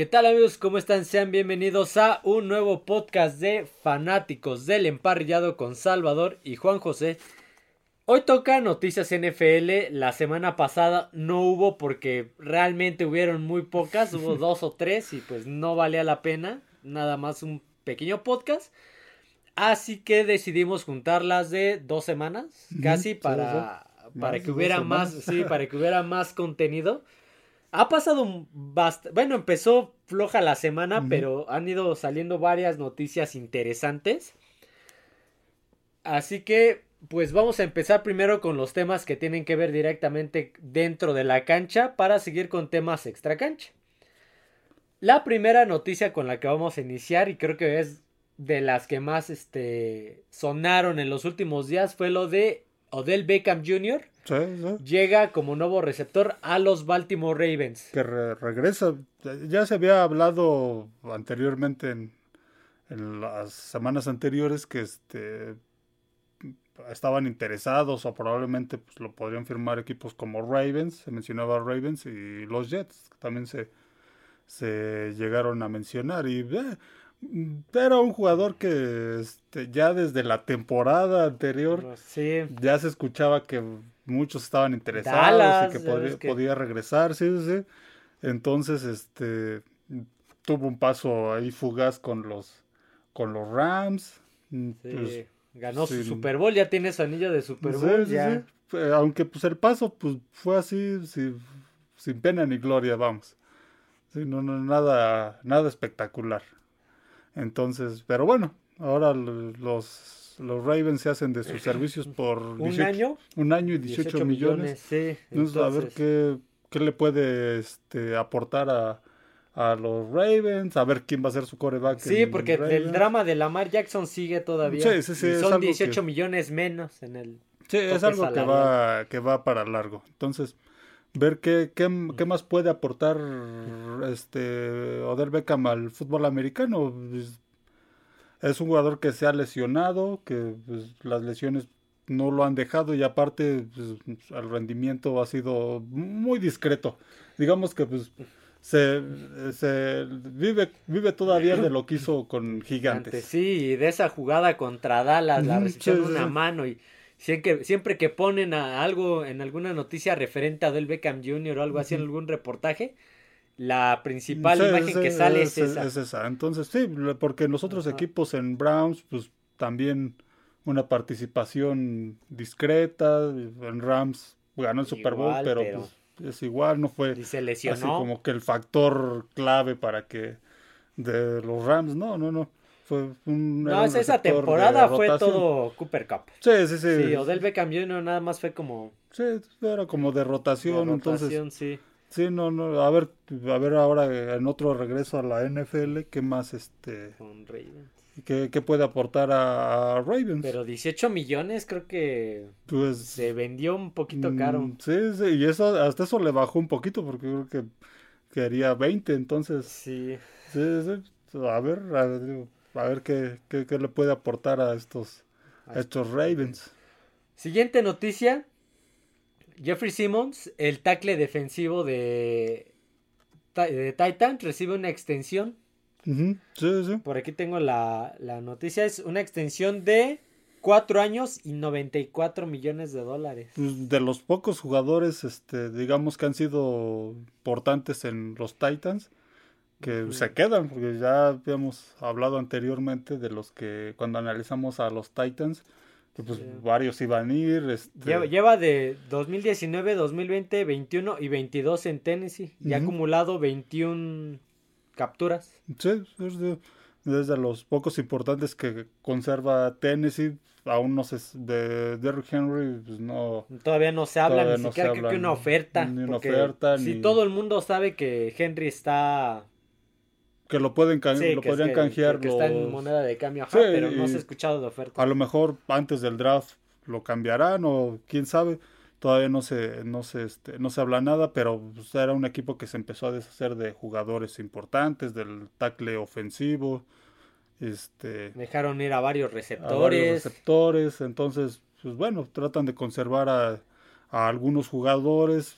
¿Qué tal amigos? ¿Cómo están? Sean bienvenidos a un nuevo podcast de fanáticos del emparrillado con Salvador y Juan José. Hoy toca noticias NFL. La semana pasada no hubo porque realmente hubieron muy pocas, hubo dos o tres y pues no valía la pena. Nada más un pequeño podcast. Así que decidimos juntarlas de dos semanas, casi para, para que hubiera más, sí, para que hubiera más contenido. Ha pasado bastante. Bueno, empezó floja la semana, pero han ido saliendo varias noticias interesantes. Así que, pues vamos a empezar primero con los temas que tienen que ver directamente dentro de la cancha para seguir con temas extra cancha. La primera noticia con la que vamos a iniciar, y creo que es de las que más este, sonaron en los últimos días, fue lo de Odell Beckham Jr. Llega como nuevo receptor a los Baltimore Ravens. Que regresa. Ya se había hablado anteriormente en, las semanas anteriores que este estaban interesados o probablemente pues, lo podrían firmar equipos como Ravens, se mencionaba Ravens y los Jets, también se, se llegaron a mencionar y eh, era un jugador que este, ya desde la temporada anterior ya se escuchaba que muchos estaban interesados y que podía, regresar, sí, sí. Entonces, este tuvo un paso ahí fugaz con los con los Rams. Mm, pues, Ganó su Super Bowl, ya tiene su anillo de Super Bowl. ya. Aunque pues el paso pues fue así, sin pena ni gloria, vamos. no, no, nada, nada espectacular. Entonces, pero bueno, ahora los, los Ravens se hacen de sus servicios por un año. Un año y 18, millones. sí, entonces, a ver qué, qué le puede este, aportar a, a los Ravens, a ver quién va a ser su coreback. Sí, porque el drama de Lamar Jackson sigue todavía. Sí, sí, sí. son 18 millones menos en el. Sí, es algo que va, que va para largo. Entonces, ver qué, qué, qué, más puede aportar este Odell Beckham al fútbol americano. Pues, es un jugador que se ha lesionado, que pues, las lesiones no lo han dejado y aparte pues, el rendimiento ha sido muy discreto. Digamos que pues se, se vive, vive todavía de lo que hizo con Gigantes. Sí, de esa jugada contra Dallas, la recepción una mano y Siempre, siempre que ponen a algo en alguna noticia referente a Del Beckham Jr. o algo así en algún reportaje, la principal imagen que sale es, esa. Entonces, sí, porque en los otros equipos en Browns, pues también una participación discreta. En Rams ganó el Super Bowl, pero, Pues, es igual, no fue así como que el factor clave para que de los Rams, no, no, no no, esa temporada fue todo Cooper Cup. Sí, sí, sí. Sí, Odell Beckham Jr. nada más fue como. Sí, era como de rotación, de rotación sí. Sí, no, no, a ver, a ver ahora en otro regreso a la NFL, ¿qué más este? Con Ravens. ¿Qué, puede aportar a, Ravens? Pero 18 millones creo que pues, se vendió un poquito mm, caro. Sí, sí, y eso, hasta eso le bajó un poquito porque creo que quería 20, entonces. Sí. Sí, sí. A ver, a ver a ver qué, qué, le puede aportar a estos, estos Ravens. Siguiente noticia. Jeffrey Simmons, el tackle defensivo de, de Titan, recibe una extensión. sí, sí. Por aquí tengo la, la noticia. Es una extensión de 4 años y 94 millones de dólares. Pues, de los pocos jugadores, este, digamos que han sido importantes en los Titans, que se quedan, porque ya habíamos hablado anteriormente de los que cuando analizamos a los Titans, que pues varios iban a ir. Este... Lleva, de 2019, 2020, 21 y 22 en Tennessee y ha acumulado 21 capturas. Sí, es de, los pocos importantes que conserva Tennessee. Aún no se de Derrick Henry, pues no. Todavía no se habla, ni siquiera que una oferta. Ni una oferta. Si todo el mundo sabe que Henry está que lo pueden lo podrían canjear. Que, está en moneda de cambio, pero no se ha escuchado de oferta. A lo mejor antes del draft lo cambiarán o quién sabe. Todavía no se, no se, este, no se habla nada, pero pues, era un equipo que se empezó a deshacer de jugadores importantes, del tackle ofensivo. Este, Dejaron ir a varios receptores. receptores, entonces, pues bueno, tratan de conservar a, a algunos jugadores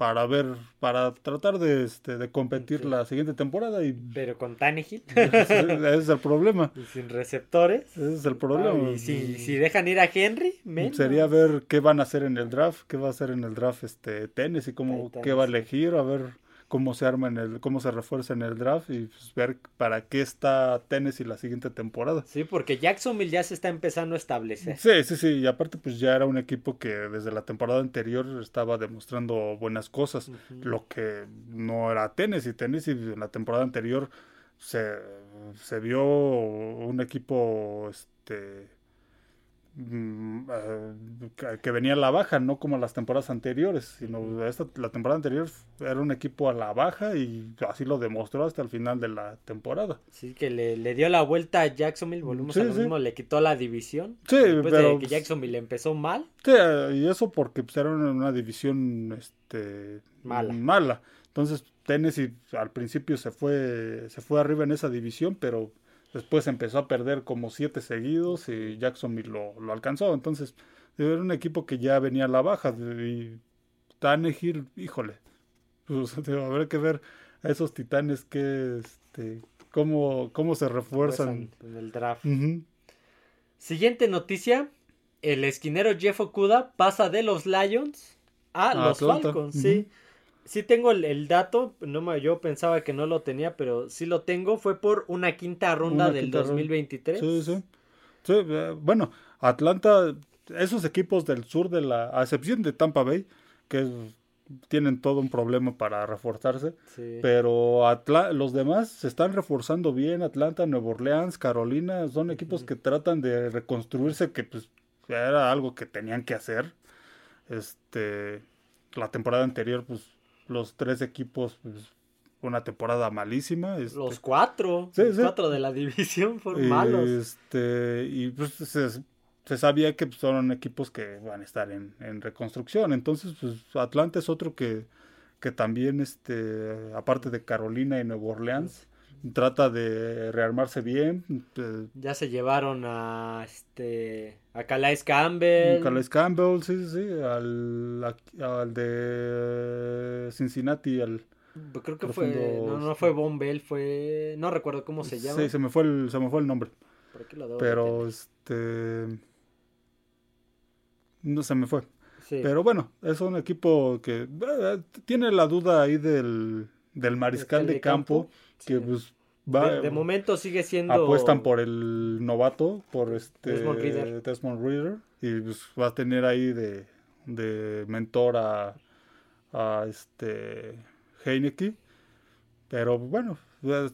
para ver, para tratar de, este, de competir la siguiente temporada y pero con Tannehill ese es el problema. Y sin receptores. Ese es el problema. Ah, y si, si dejan ir a Henry, menos. Sería ver qué van a hacer en el draft, qué va a hacer en el draft este Tennessee, cómo, qué va a elegir, a ver cómo se arma en el, cómo se refuerza en el draft y pues, ver para qué está Tennessee la siguiente temporada. Sí, porque Jacksonville ya se está empezando a establecer. Sí, sí, sí, y aparte pues ya era un equipo que desde la temporada anterior estaba demostrando buenas cosas, lo que no era Tennessee. Tennessee en la temporada anterior se, se vio un equipo este que venía a la baja, no como las temporadas anteriores, sino esta, la temporada anterior era un equipo a la baja y así lo demostró hasta el final de la temporada. Sí, que le, dio la vuelta a Jacksonville, volvimos a lo mismo, le quitó la división. Sí, después de que Jacksonville empezó mal. Sí, y eso porque pues, era una, división este, mala. mala. Entonces Tennessee al principio se fue, se fue arriba en esa división, pero Después empezó a perder como siete seguidos y Jacksonville lo, lo alcanzó. Entonces, era un equipo que ya venía a la baja. Y Tannehill, híjole, pues, habrá que ver a esos titanes que, este, cómo, cómo se refuerzan. En el draft. Siguiente noticia. El esquinero Jeff Okuda pasa de los Lions a, los Falcons. Sí sí tengo el, dato, no yo pensaba que no lo tenía, pero sí lo tengo, fue por una quinta ronda del 2023. Sí, sí. sí eh, bueno, Atlanta, esos equipos del sur de la, a excepción de Tampa Bay, que tienen todo un problema para reforzarse, pero los demás se están reforzando bien, Atlanta, Nueva Orleans, Carolina, son equipos que tratan de reconstruirse, que pues era algo que tenían que hacer. Este, la temporada anterior, pues los tres equipos, pues, una temporada malísima. Este. Los cuatro, los cuatro de la división fueron malos. Este, y pues se, sabía que pues, son equipos que van a estar en, reconstrucción. Entonces, pues Atlanta es otro que, que también, este, aparte de Carolina y Nueva Orleans, trata de rearmarse bien. Eh, ya se llevaron a este a Calais Campbell. Calais Campbell, sí, sí, sí. Al, al de Cincinnati, al. Pues creo que fue. No, no fue Bombell, fue. No recuerdo cómo se llama. Sí, se me fue el, se me fue el nombre. Pero este. No se me fue. Pero bueno, es un equipo que eh, tiene la duda ahí del, del mariscal de, campo que pues va, de, momento sigue siendo apuestan por el novato por este Desmond Reader, y pues va a tener ahí de, de mentor a, a este Heineke. Pero bueno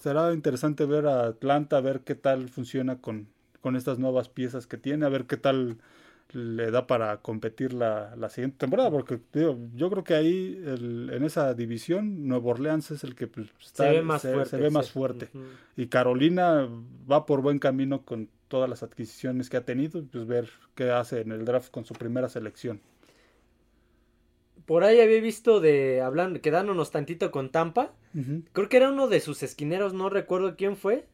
será interesante ver a Atlanta ver qué tal funciona con, con estas nuevas piezas que tiene a ver qué tal le da para competir la, la siguiente temporada, porque yo creo que ahí en esa división Nuevo Orleans es el que pues, se ve más fuerte. Se ve más fuerte. Y Carolina va por buen camino con todas las adquisiciones que ha tenido, pues ver qué hace en el draft con su primera selección. Por ahí había visto de, hablando, quedándonos tantito con Tampa, creo que era uno de sus esquineros, no recuerdo quién fue,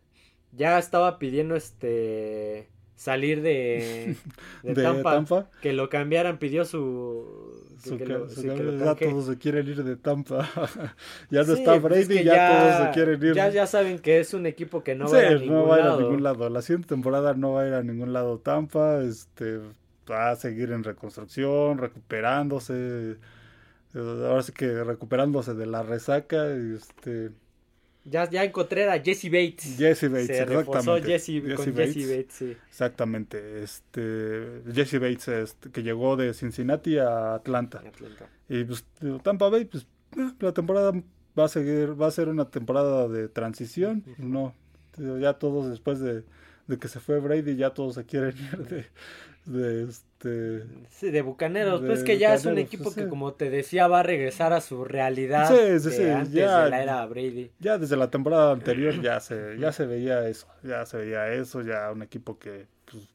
ya estaba pidiendo este salir de, de, Tampa, que lo cambiaran, pidió su... ya todos se quieren ir de Tampa. ya no está pues Brady, ya, todos se quieren ir. Ya, ya saben que es un equipo que no va a ir a ningún no va lado. a ningún lado. La siguiente temporada no va a ir a ningún lado Tampa. Este, va a seguir en reconstrucción, recuperándose. Ahora sí que recuperándose de la resaca. Este, ya, ya encontré a Jesse Bates. Jesse Bates, Se exactamente. Jesse, con Bates, Jesse Bates, sí. Exactamente. Este, Jesse Bates, este, que llegó de Cincinnati a Atlanta. Atlanta. Y pues Tampa Bay, pues eh, la temporada va a seguir, va a ser una temporada de transición. No, ya todos después de, de, que se fue Brady, ya todos se quieren ir de, de este sí, de Bucaneros, pues que ya es un equipo pues que como te decía va a regresar a su realidad sí, sí, antes ya, de la era Brady. Ya desde la temporada anterior ya se ya se veía eso, ya se veía eso, ya un equipo que pues,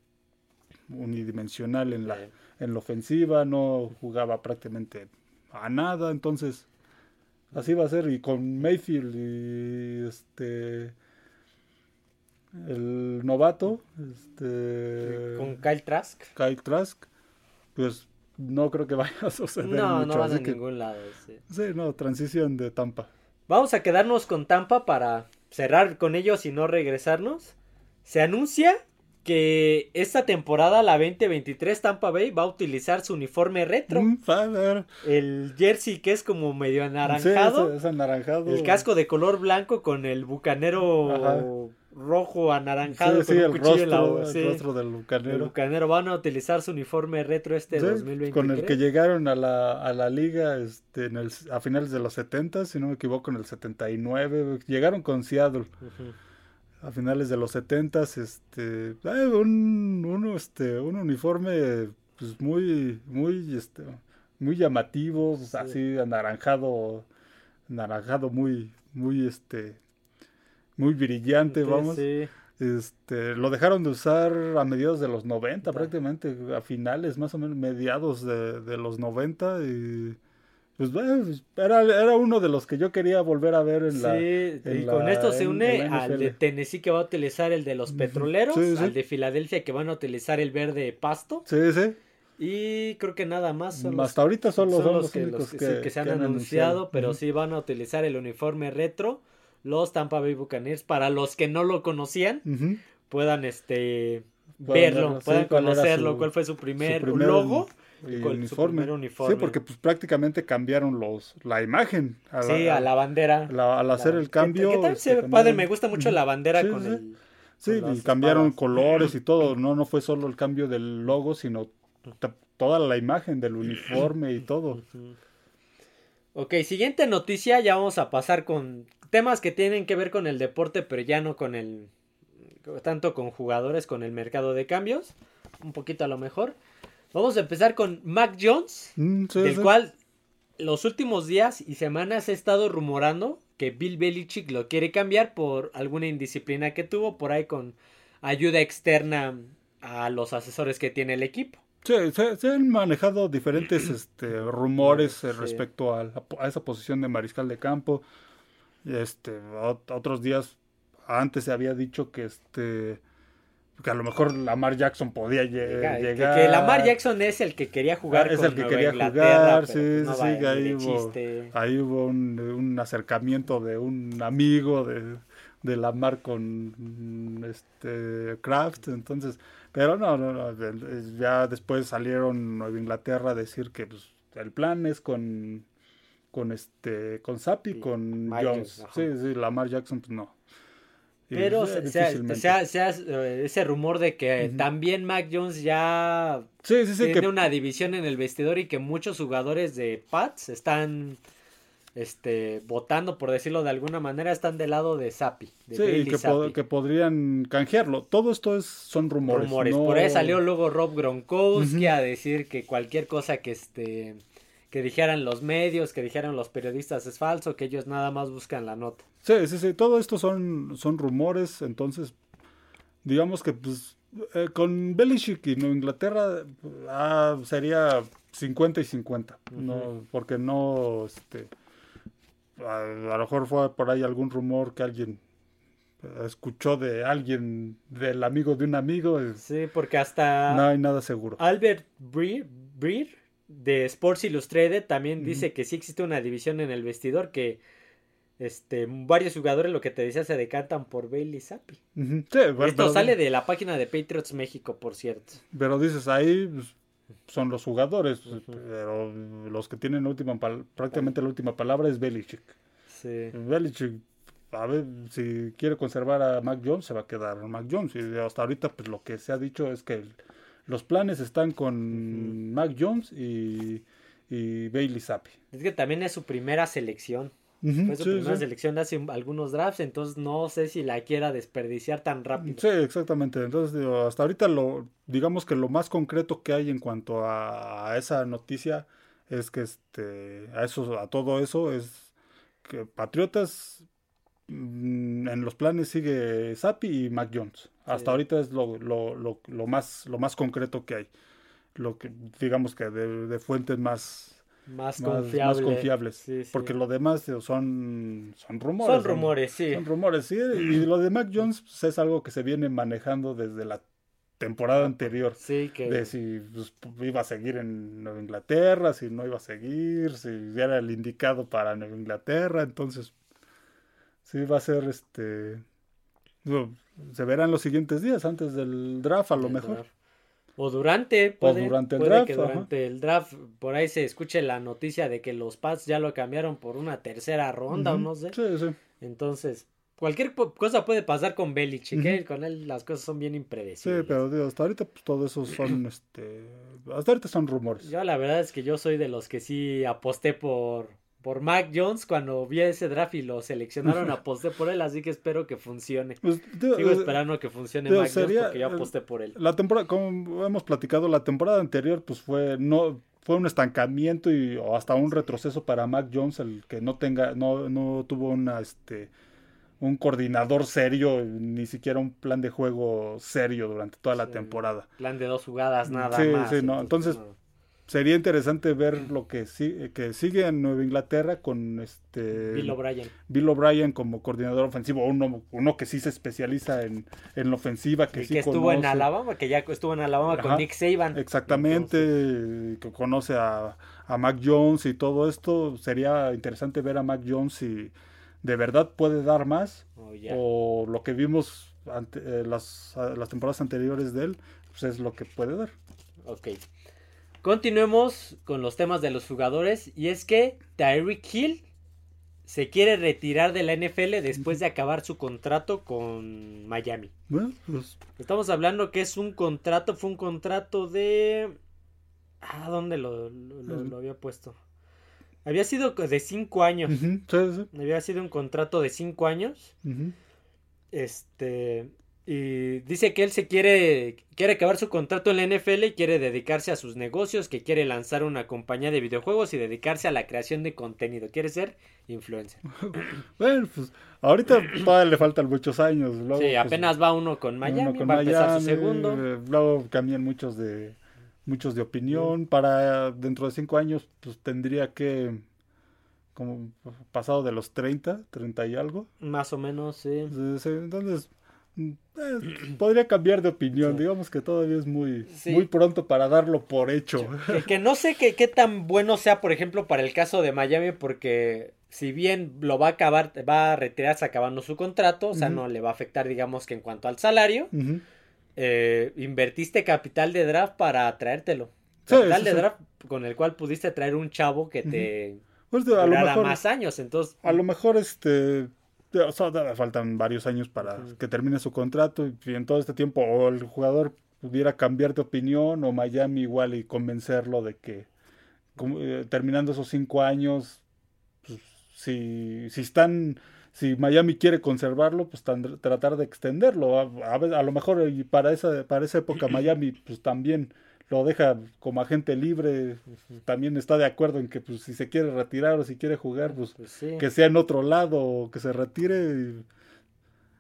unidimensional en la en la ofensiva, no jugaba prácticamente a nada, entonces así va a ser y con Mayfield y este el novato, este, con Kyle Trask. Kyle Trask, pues no creo que vaya a suceder No, mucho. no van a que- ningún lado. sí. Sí, no, transición de Tampa. Vamos a quedarnos con Tampa para cerrar con ellos y no regresarnos. Se anuncia que esta temporada, la 2023, Tampa Bay va a utilizar su uniforme retro. Mm. El jersey que es como medio Sí, anaranjado. es, es anaranjado. el casco de color blanco con el bucanero Ajá. Rojo anaranjado Sí, sí, con el cuchillo en la rostro, boca, el sí. rostro del El bucanero. bucanero van a utilizar su uniforme retro este Sí, 2023. con el que llegaron a la, a la liga este, en el, a finales de los 70, si no me equivoco, en el 79. Llegaron con Seattle a finales de los 70. Este, un, un, este, un uniforme pues, muy, muy, este, muy llamativo, pues, Sí. así anaranjado, anaranjado muy, muy, este, muy brillante, Sí, vamos. sí. Este, lo dejaron de usar a mediados de los 90, Ya. prácticamente a finales, más o menos mediados de, de los 90 y pues bueno, era, era uno de los que yo quería volver a ver en la Sí, en y con la- esto se en- une en la al de. Tennessee que va a utilizar el de los petroleros, Sí, sí. al de Filadelfia que van a utilizar el verde pasto Sí, sí. y creo que nada más son los, Hasta ahorita solo son son los los que, únicos los que, que, sí, que se han que anunciado, pero Ujú. sí van a utilizar el uniforme retro los Tampa Bay Buccaneers para los que no lo conocían puedan este Puedan verlo, verlo, sí, puedan conocerlo, su- cuál fue su primer, Su primer logo y cuál- uniforme. primer uniforme. Sí, porque pues prácticamente cambiaron los la imagen a sí, a la bandera. la- al hacer La- el cambio. este, se ve padre, me gusta mucho la bandera Sí, con sí. el Sí, con y cambiaron espadas. colores y todo, no, no fue solo el cambio del logo, sino toda la imagen del uniforme y todo. Ok, siguiente noticia, ya vamos a pasar con temas que tienen que ver con el deporte, pero ya no con el tanto con jugadores, con el mercado de cambios, un poquito a lo mejor. Vamos a empezar con Mac Jones, Mm, sí, del sí. cual los últimos días y semanas he estado rumorando que Bill Belichick lo quiere cambiar por alguna indisciplina que tuvo por ahí con ayuda externa a los asesores que tiene el equipo. Sí, se, se han manejado diferentes este, rumores eh, Sí. respecto a esa posición de mariscal de campo. Este, ot- otros días antes se había dicho que este que a lo mejor Lamar Jackson podía lle- Que- que- llegar. Que Lamar Jackson es el que quería jugar Ah, es con el que Nueva quería Inglaterra, jugar, sí, pues sí, sí, que ahí hubo-. Ahí hubo un, un acercamiento de un amigo de, de Lamar con este Kraft, entonces, pero no, no, no, ya después salieron Nueva Inglaterra a decir que pues, el plan es con con este con Sí, con Jones, ajá. sí, sí, Lamar Jackson pues no. Y, Pero pues, se, se ha- difícilmente. se ha- se ha- eh, ese rumor de que también Mac Jones ya sí, sí, sí, tiene que una división en el vestidor y que muchos jugadores de Pats están este votando por decirlo de alguna manera están del lado de de sí, Bailey que, Zappi. que podrían canjearlo. Todo esto es son rumores. rumores. no- Por ahí salió luego Rob Gronkowski a decir que cualquier cosa que este que dijeran los medios, que dijeran los periodistas es falso, que ellos nada más buscan la nota. Sí, sí, sí, todo esto son, son rumores, entonces, digamos que pues, eh, con Belichick y Nueva Inglaterra ah, sería 50 y 50, no, porque no, este, a, a lo mejor fue por ahí algún rumor que alguien escuchó de alguien, del amigo de un amigo, Sí, porque hasta no hay nada seguro. Albert Breer, Breer, de Sports Illustrated también dice que sí existe una división en el vestidor que este varios jugadores lo que te decía se decantan por Bailey Zappi. Sí, Esto pero- sale de la página de Patriots México, por cierto. Pero dices, ahí pues, son los jugadores, Ujú. pero los que tienen última prácticamente la última palabra es Belichick. Sí. Belichick, a ver, si quiere conservar a Mac Jones, se va a quedar Mac Jones. Y hasta ahorita, pues lo que se ha dicho es que el- los planes están con Ujú. Mac Jones y, y Bailey Zappi. Es que también es su primera selección. Fue su sí, primera sí. selección de hace algunos drafts, entonces no sé si la quiera desperdiciar tan rápido. Sí, exactamente. Entonces, digo, hasta ahorita lo, digamos que lo más concreto que hay en cuanto a, a esa noticia es que este, a eso, a todo eso es que Patriotas en los planes sigue Zappi y Mac Jones. Hasta Sí. ahorita es lo, lo, lo, lo más, lo más concreto que hay. Lo que, digamos que de, de fuentes más, Más más, más confiable. confiables. Sí, sí. Porque lo demás son, son rumores. Son rumores, sí. Son rumores, sí. Y lo de Mac Jones pues, es algo que se viene manejando desde la temporada anterior. Sí, que... De si pues, iba a seguir en Nueva Inglaterra, si no iba a seguir, si era el indicado para Nueva Inglaterra. Entonces, sí va a ser este... Se verán los siguientes días antes del draft a lo mejor. O durante, puede, durante el draft. Que durante el draft, por ahí se escuche la noticia de que los Pats ya lo cambiaron por una tercera ronda o no sé. Sí, sí. Entonces, cualquier cosa puede pasar con Belichick, ¿eh? Con él las cosas son bien impredecibles. Sí, pero hasta ahorita pues, todo eso son, este, hasta ahorita son rumores. Yo la verdad es que yo soy de los que sí aposté por por Mac Jones cuando vi ese draft y lo seleccionaron, aposté por él, así que espero que funcione. Pues, Sigo eh, esperando que funcione Mac Jones porque yo aposté por él. La temporada, como hemos platicado, la temporada anterior pues fue no fue un estancamiento y o hasta un retroceso para Mac Jones el que no tenga no no tuvo una este un coordinador serio, ni siquiera un plan de juego serio durante toda la temporada. Plan de dos jugadas nada más. Sí, sí, no. Entonces, sería interesante ver lo que, que sigue en Nueva Inglaterra con este Bill O'Brien. Bill O'Brien como coordinador ofensivo, uno, uno que sí se especializa en, en la ofensiva, que sí estuvo en Alabama, que ya estuvo en Alabama con Nick Saban. Exactamente, que conoce a, a Mac Jones y todo esto, sería interesante ver a Mac Jones si de verdad puede dar más oh, o lo que vimos ante, eh, las, las temporadas anteriores de él, pues es lo que puede dar. Ok. Continuemos con los temas de los jugadores. Y es que Tyreek Hill se quiere retirar de la NFL después de acabar su contrato con Miami. Pues, Estamos hablando que es un contrato, fue un contrato de... Ah, ¿dónde lo, había puesto? Había sido de cinco años. Había sido un contrato de cinco años. Este. Y dice que él se quiere, quiere acabar su contrato en la NFL y quiere dedicarse a sus negocios, que quiere lanzar una compañía de videojuegos y dedicarse a la creación de contenido. Quiere ser influencer. bueno, pues ahorita todavía le faltan muchos años. sí, pues, apenas va uno con Miami, va a empezar su segundo. Eh, luego cambian muchos de muchos de opinión. Para dentro de cinco años, pues tendría que como pasado de los 30, 30 y algo. Más o menos, sí. Entonces, eh, podría cambiar de opinión, digamos que todavía es muy, muy pronto para darlo por hecho. Que, no sé qué, tan bueno sea, por ejemplo, para el caso de Miami, porque si bien lo va a acabar, va a retirarse acabando su contrato, o sea, no le va a afectar, digamos que en cuanto al salario, eh, invertiste capital de draft para traértelo. Capital de draft con el cual pudiste traer un chavo que te pues, más años, entonces... A lo mejor este o sea, faltan varios años para que termine su contrato y en todo este tiempo o el jugador pudiera cambiar de opinión o Miami igual y convencerlo de que eh, terminando esos cinco años, pues, si, si están, si Miami quiere conservarlo, pues tratar de extenderlo. A, a, lo mejor y para esa, para esa época Miami pues también lo deja como agente libre, también está de acuerdo en que pues si se quiere retirar o si quiere jugar, pues, pues que sea en otro lado o que se retire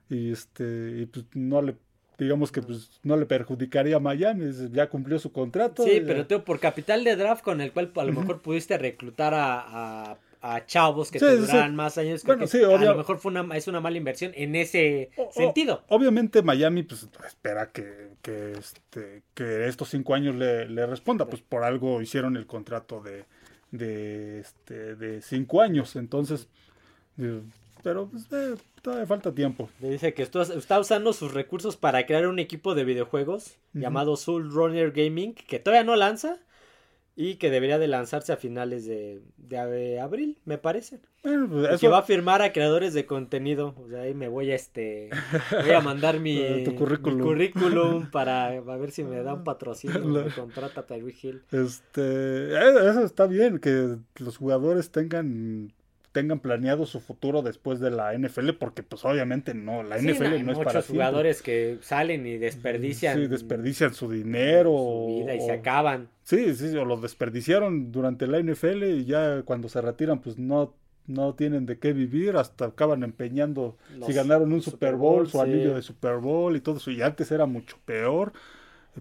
y, este y pues no le digamos que pues no le perjudicaría a Miami, ya cumplió su contrato. Sí, pero tú por capital de draft con el cual a lo mejor pudiste reclutar a a chavos que tendrán más años. que a lo mejor fue una, es una mala inversión en ese sentido. obviamente Miami pues espera que, que, este, que estos cinco años le, le responda, pues por algo hicieron el contrato de, de, este, de cinco años, entonces, eh, pero pues, eh, todavía falta tiempo. Le dice que está usando sus recursos para crear un equipo de videojuegos llamado Soul Runner Gaming, que todavía no lanza, y que debería de lanzarse a finales de, de abril, me parece. Pues, que va a firmar a creadores de contenido. O sea, ahí me voy a este voy a mandar mi, currículum. para ver si me da un patrocinio, me contrata a Hill. Este, eh, eso está bien que los jugadores tengan tengan planeado su futuro después de la NFL, porque pues obviamente no, la NFL no, es para muchos jugadores que salen y desperdician. Sí, desperdician su dinero. Su vida y se acaban. Sí, sí, o lo desperdiciaron durante la NFL y ya cuando se retiran pues no no tienen de qué vivir, hasta acaban empeñando si ganaron un Super Bowl, su anillo de Super Bowl y todo eso, y antes era mucho peor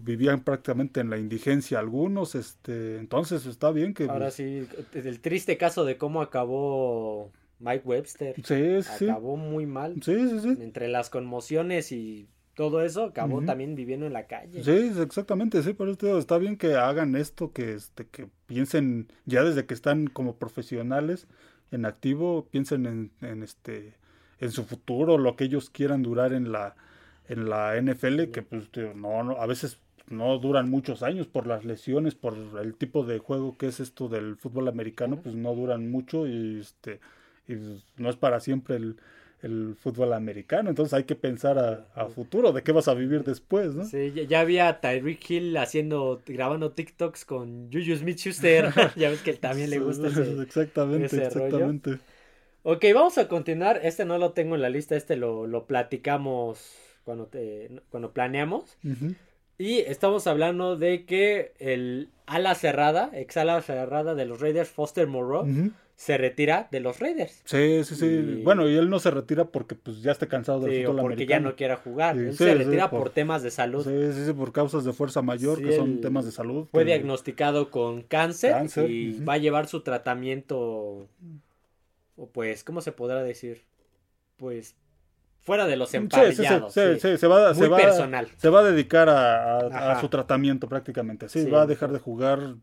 vivían prácticamente en la indigencia algunos, este, entonces está bien que... Ahora sí, el triste caso de cómo acabó Mike Webster. Sí, sí. Acabó muy mal. Sí, sí, sí. Entre las conmociones y todo eso, acabó también viviendo en la calle. Sí, exactamente, sí, por eso está bien que hagan esto, que este, que piensen ya desde que están como profesionales en activo, piensen en, en este en su futuro, lo que ellos quieran durar en la en la NFL, que pues no, no a veces no duran muchos años por las lesiones, por el tipo de juego que es esto del fútbol americano, pues no duran mucho y este y no es para siempre el, fútbol americano, entonces hay que pensar a, futuro, de qué vas a vivir después, ¿no? Sí, ya, había Tyreek Hill haciendo, grabando TikToks con Juju Smith-Schuster, ya ves que también le gusta ese, Exactamente, exactamente. Ok, vamos a continuar, este no lo tengo en la lista, este lo, lo platicamos cuando, te, cuando planeamos. Y estamos hablando de que el ala cerrada, ex ala cerrada de los Raiders, Foster Moreau, se retira de los Raiders. Sí, sí, sí. Bueno, y él no se retira porque pues ya está cansado del sí, fútbol porque ya no quiera jugar. él se retira por, temas de salud. Sí, sí, sí, por causas de fuerza mayor, que son temas de salud. Fue diagnosticado con cáncer, y va a llevar su tratamiento, o pues, ¿cómo se podrá decir? Pues fuera de los emparrillados. Sí, sí, sí, se va, se va, personal. Se va a dedicar a, su tratamiento prácticamente. Sí, va a dejar de jugar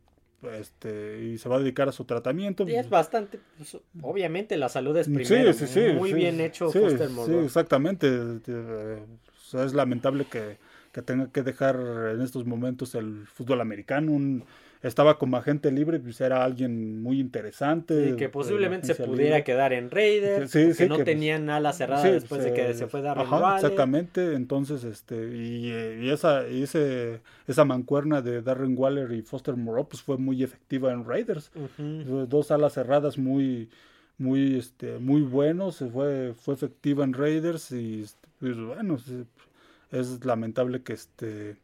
este y se va a dedicar a su tratamiento. Y es bastante, pues, obviamente la salud es primero. Sí, sí, sí. Muy bien hecho Foster Sí, exactamente. es lamentable que, que tenga que dejar en estos momentos el fútbol americano. Un, estaba como agente libre, pues era alguien muy interesante. Y que posiblemente se pudiera quedar en Raiders, que no tenían ala cerrada después de que se fue Darren ajá, Exactamente, entonces, este, y, esa, y ese, esa mancuerna de Darren Waller y Foster Moreau, pues fue muy efectiva en Raiders. Dos alas cerradas muy, muy, este, muy buenos, fue, fue efectiva en Raiders y, este, pues, bueno, es lamentable que este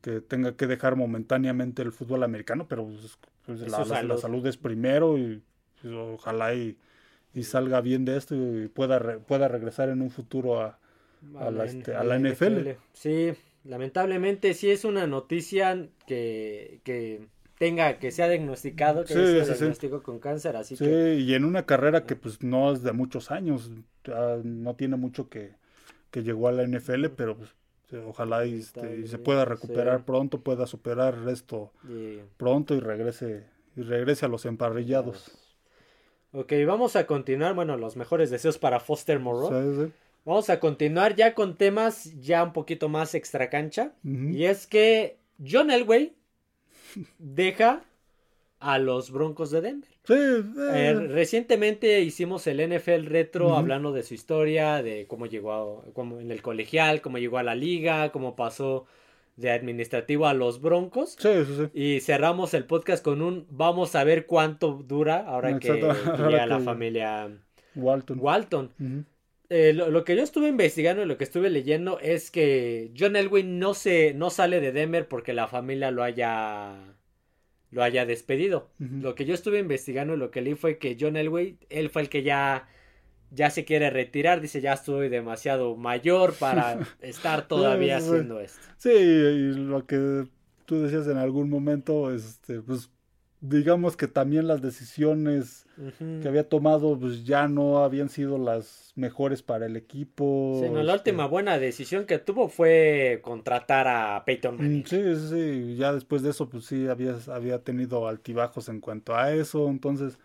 que tenga que dejar momentáneamente el fútbol americano, pero pues, pues la, salud. es primero y pues, ojalá y, salga bien de esto y pueda, pueda regresar en un futuro a, la, este, NFL. Sí, lamentablemente sí es una noticia que, que tenga, que sea diagnosticado, que sea diagnosticado con cáncer, así sí, y en una carrera que pues no es de muchos años, no tiene mucho que, que llegó a la NFL, pero pues ojalá y, este, se pueda recuperar pronto, pueda superar esto pronto y regrese y regrese a los emparrillados. Ok, vamos a continuar, bueno, los mejores deseos para Foster Moreau. Vamos a continuar ya con temas ya un poquito más extra cancha. Y es que John Elway deja a los Broncos de Denver. Eh. Eh, recientemente hicimos el NFL Retro hablando de su historia, de cómo llegó a, en el colegial, cómo llegó a la liga, cómo pasó de administrativo a los Broncos. Sí, sí, sí. Y cerramos el podcast con un vamos a ver cuánto dura ahora que, llega la familia Walton. Walton. Eh, lo, que yo estuve investigando y lo que estuve leyendo es que John Elway no se no sale de Denver porque la familia lo haya lo haya despedido. Lo que yo estuve investigando y lo que leí fue que John Elway, él fue el que ya, ya se quiere retirar, dice ya estoy demasiado mayor para estar todavía haciendo esto. Sí, y lo que tú decías en algún momento, este, pues digamos que también las decisiones que había tomado pues ya no habían sido las mejores para el equipo. Sí, no, la última este buena decisión que tuvo fue contratar a Peyton Manning. Sí, sí, sí, ya después de eso pues sí había, había tenido altibajos en cuanto a eso, entonces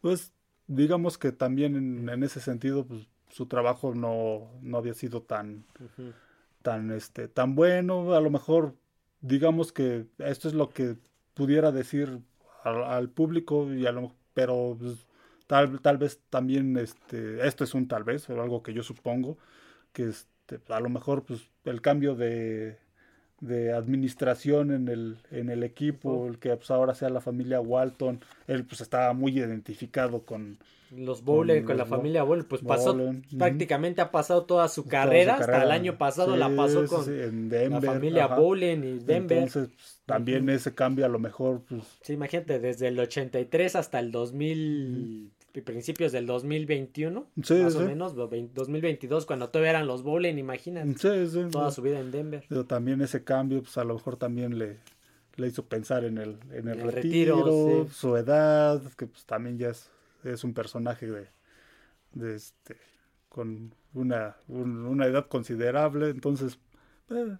pues digamos que también en, ese sentido pues su trabajo no, no había sido tan, tan, este, tan bueno, a lo mejor digamos que esto es lo que pudiera decir al, público y a lo pero pues, tal, tal vez también este esto es un tal vez o algo que yo supongo que este, a lo mejor pues el cambio de, de administración en el, en el equipo, el que pues, ahora sea la familia Walton, él pues estaba muy identificado con los Bowlen, con, la familia Bowlen, pues pasó, prácticamente ha pasado toda su, carrera, hasta el año pasado la pasó con la familia Bowlen y Denver. Entonces, pues, también ese cambio a lo mejor, pues... Sí, imagínate, desde el 83 hasta el 2000, principios del 2021, más o menos, 2022, cuando todavía eran los Bowlen, imagínate, toda su vida en Denver. Pero también ese cambio, pues a lo mejor también le, le hizo pensar en el, en el, retiro, su edad, que pues también ya es, es un personaje de, de este con una, una edad considerable, entonces, eh,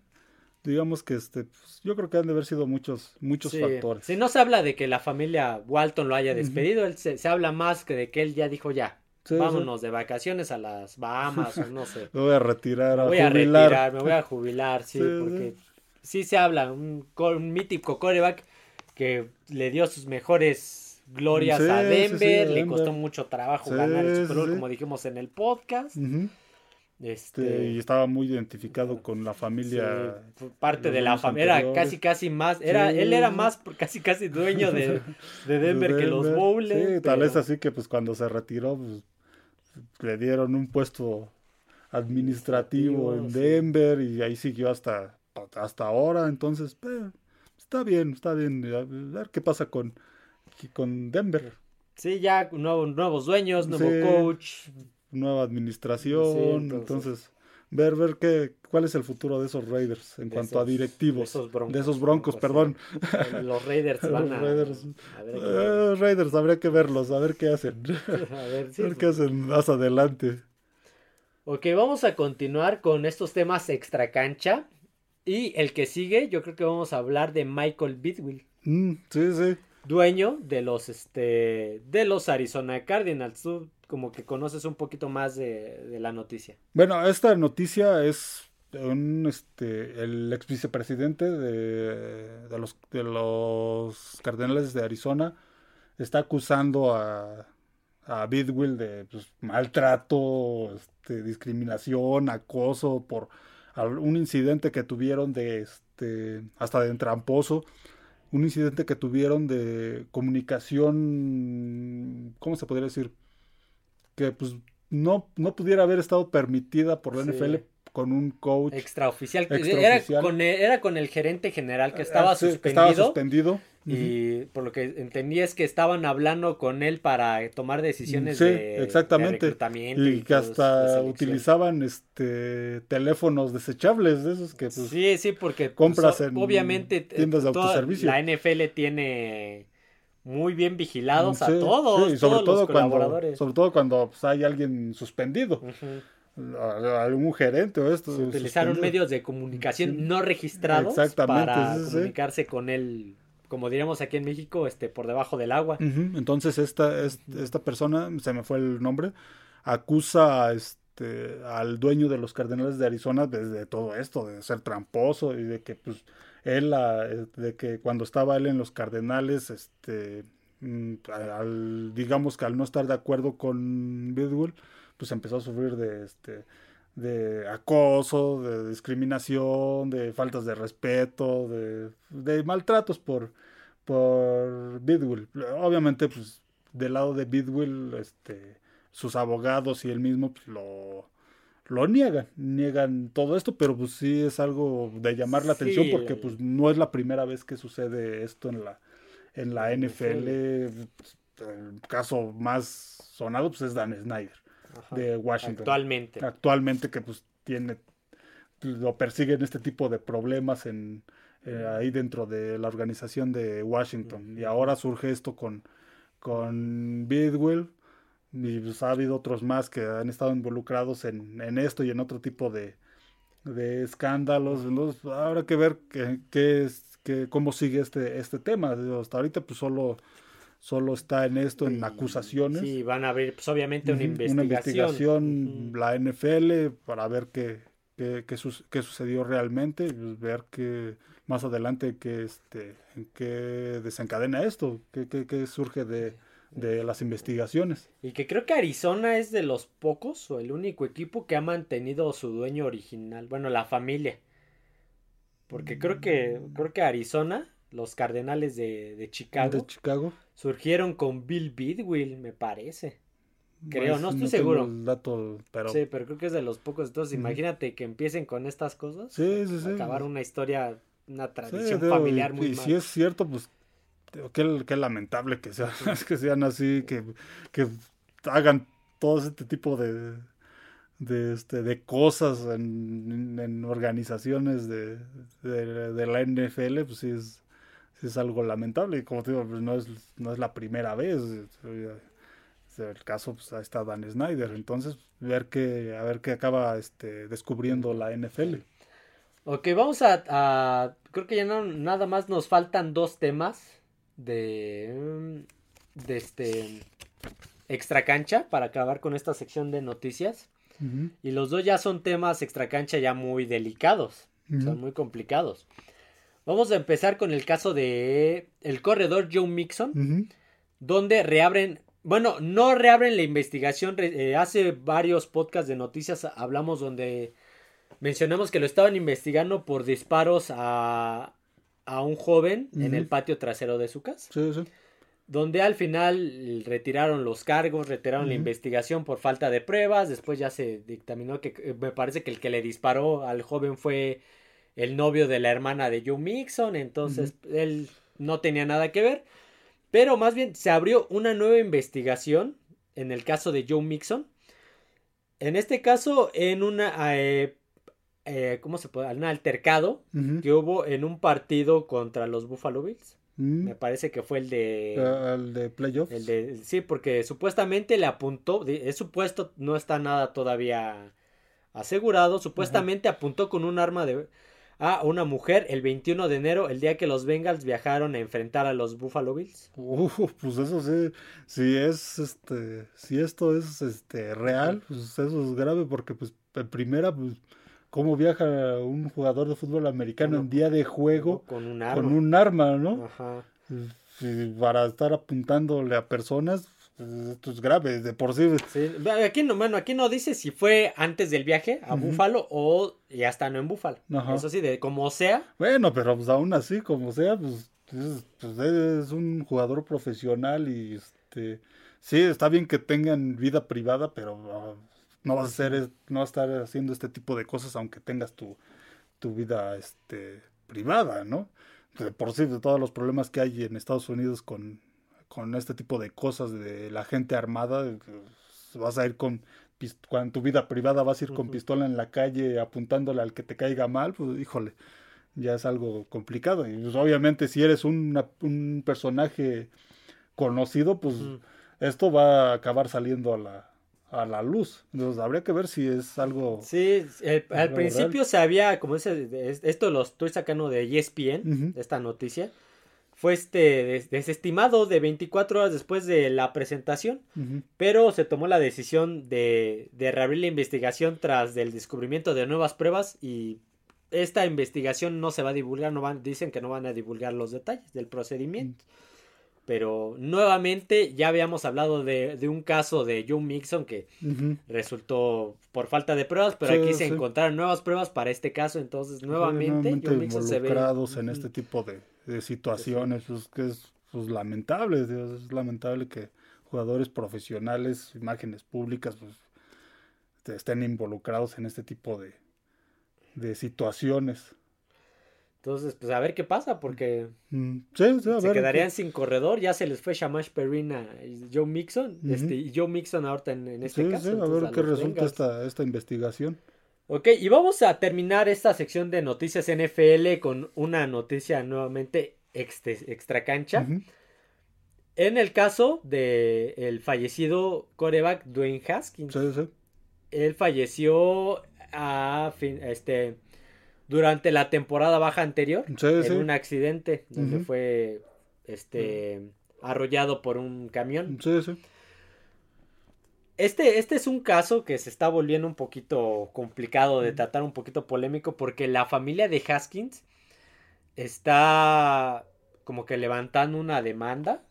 digamos que este, pues, yo creo que han de haber sido muchos, muchos factores. Si no se habla de que la familia Walton lo haya despedido, él se, habla más que de que él ya dijo ya. vámonos de vacaciones a las Bahamas o no sé. me voy a retirar, a me voy a retirar, me voy a jubilar, sí, porque sí. se habla, un, un mítico coreback que le dio sus mejores glorias a Denver, le costó mucho trabajo ganar el Super Bowl, como dijimos en el podcast. Este, y estaba muy identificado con la familia. parte de la familia. Era casi, casi más. Era, Él era más casi, casi dueño de, Denver, que los Bowlers. Sí, tal vez así que pues cuando se retiró, pues, le dieron un puesto administrativo en Denver y ahí siguió hasta, hasta ahora. Entonces, está bien, está bien. A ver qué pasa con, con Denver. Sí, ya nuevos dueños, nuevo coach nueva administración, entonces, ver, ver qué, cuál es el futuro de esos Raiders en cuanto a directivos. De esos broncos, de esos broncos perdón. Los Raiders van a... Raiders, a Raiders, habría que verlos, a ver qué hacen. a ver, qué pues. hacen más adelante. Ok, vamos a continuar con estos temas extra cancha. Y el que sigue, yo creo que vamos a hablar de Michael Bidwill. Mm, sí, sí. Dueño de los, este, de los Arizona Cardinals como que conoces un poquito más de, la noticia. Bueno, esta noticia es un, este, el ex vicepresidente de, de, los, de los Cardenales de Arizona está acusando a, a Bidwill de pues, maltrato, este, discriminación, acoso por un incidente que tuvieron de este hasta de tramposo un incidente que tuvieron de comunicación cómo se podría decir que pues no, no pudiera haber estado permitida por la NFL con un coach extraoficial. Era, con el, era con el gerente general que estaba suspendido. Estaba suspendido. Y por lo que entendí es que estaban hablando con él para tomar decisiones de, exactamente. y, que hasta utilizaban este teléfonos desechables de esos que pues, sí sí porque pues, compras en obviamente tiendas de autoservicio la NFL tiene muy bien vigilados a todos, y sobre todo Cuando, sobre todo cuando pues, hay alguien suspendido. algún gerente o esto. utilizaron medios de comunicación no registrados para comunicarse con él, como diríamos aquí en México, este por debajo del agua. Entonces esta, esta persona, se me fue el nombre, acusa este, al dueño de los Cardenales de Arizona de todo esto, de ser tramposo y de que pues él, eh, de que cuando estaba él en los Cardenales, este, mm, al, digamos que al no estar de acuerdo con Bidwell, pues empezó a sufrir de, este, de acoso, de discriminación, de faltas de respeto, de, de maltratos por, por Bidwell. Obviamente, pues, del lado de Bidwell, este, sus abogados y él mismo pues, lo lo niegan, niegan todo esto, pero pues sí es algo de llamar la atención porque pues no es la primera vez que sucede esto en la en la NFL. El caso más sonado pues es Dan Snyder de Washington. Actualmente. Actualmente que pues tiene lo persiguen este tipo de problemas en eh, ahí dentro de la organización de Washington y ahora surge esto con con Bidwell y pues, ha habido otros más que han estado involucrados en, en esto y en otro tipo de, de escándalos. Entonces, habrá que ver qué, es, qué, cómo sigue este, este tema. Hasta ahorita, pues solo, solo está en esto, en acusaciones. Sí, van a ver, pues obviamente una investigación. Una investigación, la NFL, para ver qué, qué, qué, qué sucedió realmente, pues, ver que más adelante qué, este, qué desencadena esto, qué, qué, qué surge de de las investigaciones. Y que creo que Arizona es de los pocos o el único equipo que ha mantenido su dueño original, bueno, la familia. Porque creo que creo que Arizona, los Cardenales de, de Chicago, de Chicago, surgieron con Bill Bidwill, me parece. Creo, no estoy seguro. pero... Sí, pero creo que es de los pocos. Entonces, imagínate que empiecen con estas cosas. Sí, sí, sí. Acabar una historia, una tradición familiar muy Y si es cierto, pues qué, qué lamentable que, sea, que sean así, que, que hagan todo este tipo de, de, este, de cosas en, en organizaciones de, de, la NFL, pues sí es, es algo lamentable. Y como te digo, pues no es, no es la primera vez. el caso, pues ahí está Dan Snyder. Entonces, ver qué, a ver qué acaba este, descubriendo la NFL. Ok, vamos a, creo que ya no, nada más nos faltan dos temas de, mm, de este extra cancha para acabar con esta sección de noticias. Y los dos ya son temas extra cancha ya muy delicados, son muy complicados. Vamos a empezar con el caso de el corredor Joe Mixon, donde reabren, bueno, no reabren la investigación. Eh, hace varios podcasts de noticias hablamos donde mencionamos que lo estaban investigando por disparos a, a un joven en el patio trasero de su casa. Sí, sí donde al final retiraron los cargos, retiraron la investigación por falta de pruebas, después ya se dictaminó que eh, me parece que el que le disparó al joven fue el novio de la hermana de Joe Mixon, entonces él no tenía nada que ver, pero más bien se abrió una nueva investigación en el caso de Joe Mixon, en este caso en una... Eh, eh, ¿Cómo se puede? Un altercado que hubo en un partido contra los Buffalo Bills. Mm. Me parece que fue el de. Ah, el de playoffs. El de, sí, porque supuestamente le apuntó. Es supuesto, no está nada todavía asegurado. Supuestamente apuntó con un arma de. A una mujer el 21 de enero, el día que los Bengals viajaron a enfrentar a los Buffalo Bills. pues eso sí, si es este, si esto es este real, pues eso es grave porque pues en primera pues cómo viaja un jugador de fútbol americano en día de juego con un arma, con un arma ¿no? Ajá. para estar apuntándole a personas, pues, esto es grave, de por sí. sí. Aquí no, bueno, aquí no dice si fue antes del viaje a Búfalo o ya está no en Búfalo. Eso sí, de como sea. Bueno, pero pues aún así, como sea, pues, es, pues, es un jugador profesional y este sí, está bien que tengan vida privada, pero ah, no vas a hacer, no vas a estar haciendo este tipo de cosas aunque tengas tu, tu vida este, privada, ¿no? por sí, de todos los problemas que hay en Estados Unidos con, con este tipo de cosas de la gente armada, vas a ir con cuando tu vida privada vas a ir con pistola en la calle apuntándole al que te caiga mal, pues híjole, ya es algo complicado. Y pues, obviamente si eres un personaje conocido, pues esto va a acabar saliendo a la, a la luz. Entonces habría que ver si es algo. Sí, al principio se había, como ese, esto lo estoy sacando de ESPN, esta noticia. Fue este desestimado de 24 horas después de la presentación, pero se tomó la decisión de, de reabrir la investigación tras el descubrimiento de nuevas pruebas y esta investigación no se va a divulgar, no van, dicen que no van a divulgar los detalles del procedimiento. Pero nuevamente ya habíamos hablado de, un caso de Joe Mixon que resultó por falta de pruebas, pero aquí se encontraron nuevas pruebas para este caso, entonces nuevamente, Joe Mixon se ve en este tipo de, situaciones, pues, que es pues, lamentable, es lamentable que jugadores profesionales, imágenes públicas, pues, estén involucrados en este tipo de, de situaciones. Entonces, pues a ver qué pasa, porque mm, se quedarían sin corredor. Ya se les fue Shamash Perina y Joe Mixon. este, y Joe Mixon ahorita en, este caso. Sí, a ver qué resulta esta, esta investigación. Ok, y vamos a terminar esta sección de noticias NFL con una noticia nuevamente extra cancha. En el caso de el fallecido coreback Dwayne Haskins. Él falleció a fin, este durante la temporada baja anterior en un accidente donde fue este arrollado por un camión. Este, este es un caso que se está volviendo un poquito complicado de tratar, un poquito polémico, porque la familia de Haskins está como que levantando una demanda,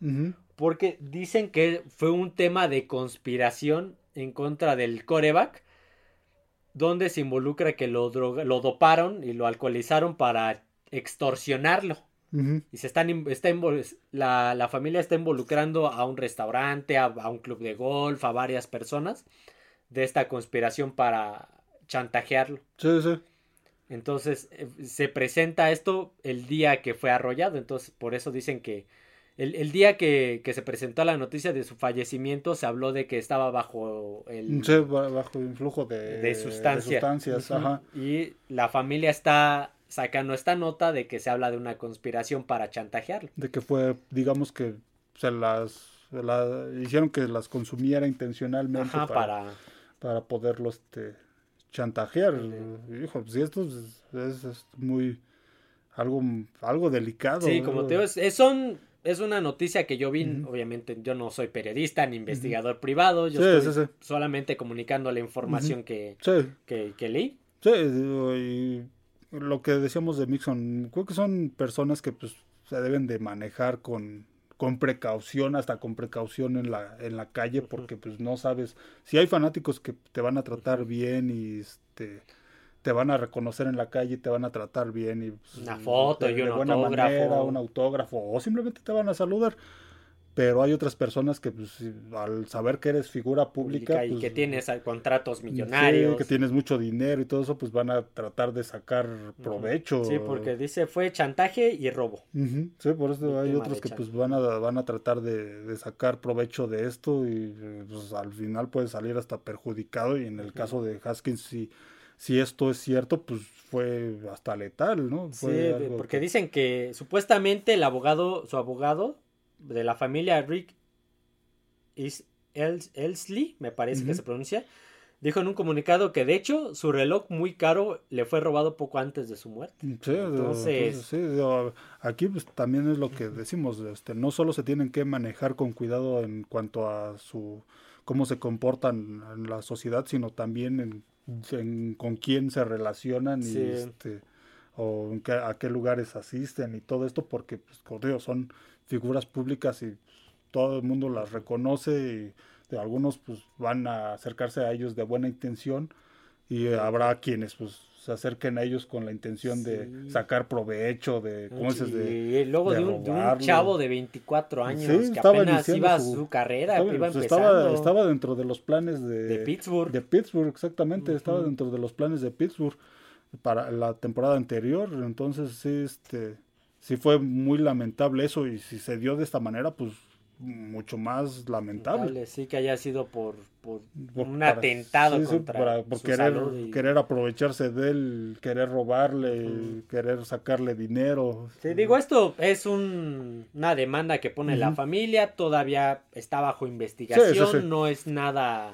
porque dicen que fue un tema de conspiración en contra del coreback donde se involucra que lo, lo doparon y lo alcoholizaron para extorsionarlo. Y se están, está la, la, familia está involucrando a un restaurante, a, un club de golf, a varias personas de esta conspiración para chantajearlo. Sí, sí. Entonces eh, se presenta esto el día que fue arrollado. Entonces por eso dicen que el, día que, se presentó la noticia de su fallecimiento se habló de que estaba bajo el bajo influjo de, sustancias. Y la familia está sacando esta nota de que se habla de una conspiración para chantajearlo. De que fue, digamos que se las la, hicieron que las consumiera intencionalmente Ajá, para, para... para poderlo este, chantajear. Hijo, pues esto es, es- es muy algo, algo delicado. Sí, ¿no? como te digo, son, es una noticia que yo vi, obviamente yo no soy periodista ni investigador privado, yo Sí, estoy sí, sí. solamente comunicando la información que, que, que leí. sí, y lo que decíamos de Mixon, creo que son personas que pues se deben de manejar con, con precaución, hasta con precaución en la, en la calle, porque pues no sabes, si hay fanáticos que te van a tratar bien y este te van a reconocer en la calle, te van a tratar bien y pues, Una foto y un buena autógrafo. manera, un autógrafo o simplemente te van a saludar. Pero hay otras personas que pues al saber que eres figura pública, Pública y pues, que tienes ah, contratos Sí, millonarios. que tienes mucho dinero y todo eso, pues van a tratar de sacar provecho. Sí, porque dice fue chantaje y robo. Sí, por eso hay otros de que pues van a, van a tratar de, de sacar provecho de esto y pues al final puede salir hasta perjudicado y en el caso de Haskins si, si esto es cierto pues fue hasta letal, ¿no? Sí, Fue de- algo porque que- dicen que supuestamente el abogado, su abogado de la familia Rick is Els- Elsley, me parece que se pronuncia, dijo en un comunicado que de hecho su reloj muy caro le fue robado poco antes de su muerte. Sí, Entonces- entonces, sí, aquí pues también es lo que decimos, este, no solo se tienen que manejar con cuidado en cuanto a su cómo se comportan en la sociedad, sino también en, en con quién se relacionan y este o en qué- a qué lugares asisten y todo esto, porque pues como digo, son figuras públicas y todo el mundo las reconoce y de algunos pues van a acercarse a ellos de buena intención y habrá quienes pues se acerquen a ellos con la intención de Sí. sacar provecho de ¿cómo dices? de luego de de, un, de un robarlo. chavo de 24 años Sí, que apenas iba su- su carrera, estaba, iba pues, estaba, estaba dentro de los planes de, de Pittsburgh. de Pittsburgh, exactamente, estaba dentro de los planes de Pittsburgh para la temporada anterior, entonces sí, este, sí fue muy lamentable eso y si se dio de esta manera, pues mucho más lamentable. Sí, que haya sido por, por Por- un para- atentado sí, sí, contra para- por su querer, salud y- querer aprovecharse de él, querer robarle, querer sacarle dinero. Sí, digo, esto es un- una demanda que pone la familia, todavía está bajo investigación, Sí, sí, sí. no es nada,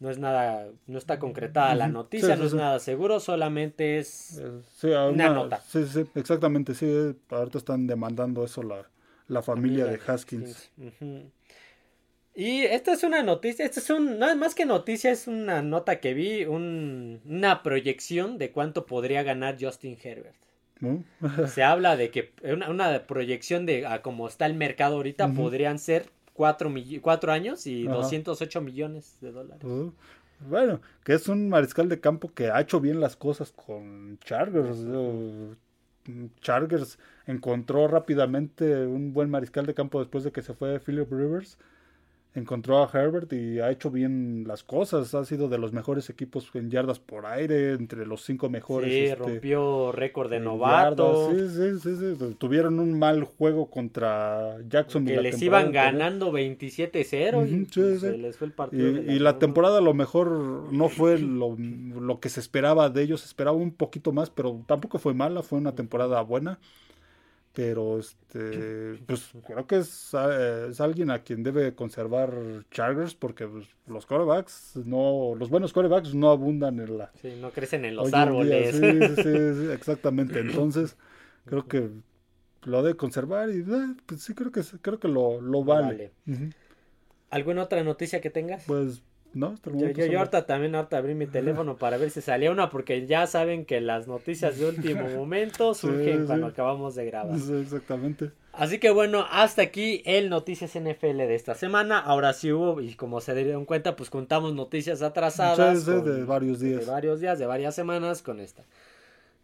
no es nada, no está concretada la noticia, Sí, sí, no es sí. nada seguro, solamente es... Eh, sí, a Una nota. Sí, sí, exactamente, sí, eh, ahorita están demandando eso la, la familia de Haskins. Y esta es una noticia, esta es un, es más que noticia, es una nota que vi, un- una proyección de cuánto podría ganar Justin Herbert. ¿no? Se habla de que una, una proyección de a cómo está el mercado ahorita podrían ser cuatro, cuatro años y Ajá. 208 millones de dólares. Uh, Bueno, que es un mariscal de campo que ha hecho bien las cosas con Chargers. uh, Chargers encontró rápidamente un buen mariscal de campo después de que se fue Philip Rivers. Encontró a Herbert y ha hecho bien las cosas. Ha sido de los mejores equipos en yardas por aire, entre los cinco mejores. Sí, este, rompió récord de novato. Sí, sí, sí, sí. Tuvieron un mal juego contra Jacksonville. Que les iban ganando 27-0 y Ujú, sí, pues, sí. se les fue el Y, partido. y la temporada a lo mejor no fue lo, lo que se esperaba de ellos, se esperaba un poquito más, pero tampoco fue mala, fue una temporada buena. Pero este, pues creo que es, eh, es alguien a quien debe conservar Chargers porque pues, los quarterbacks no, los buenos quarterbacks no abundan en la Sí, no crecen en los en día. árboles. Sí, sí, sí, sí, exactamente. Entonces, creo que lo debe conservar y eh, pues sí creo que creo que lo, lo vale. Ujú. ¿Alguna otra noticia que tengas? Pues no, Yo, yo, yo ahorita también ahorita abrí mi teléfono para ver si salía una porque ya saben que las noticias de último momento surgen Sí, cuando sí. acabamos de grabar. Sí, exactamente. Así que bueno, hasta aquí el Noticias NFL de esta semana. Ahora sí hubo, y como se dieron cuenta, pues contamos noticias atrasadas. Sí, sí, con- de varios días. De varios días, de varias semanas con esta.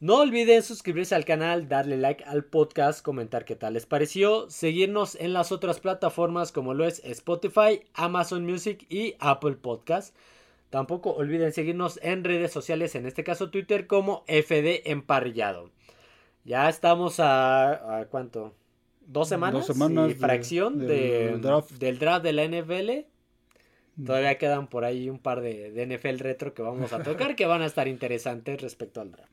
No olviden suscribirse al canal, darle like al podcast, comentar qué tal les pareció, seguirnos en las otras plataformas como lo es Spotify, Amazon Music y Apple Podcast. Tampoco olviden seguirnos en redes sociales, en este caso Twitter como FD Emparrillado. Ya estamos a, a ¿cuánto? Dos semanas, Dos semanas y de- fracción del de- draft. del draft de la NFL. Todavía quedan por ahí un par de, de NFL retro que vamos a tocar que van a estar interesantes respecto al draft.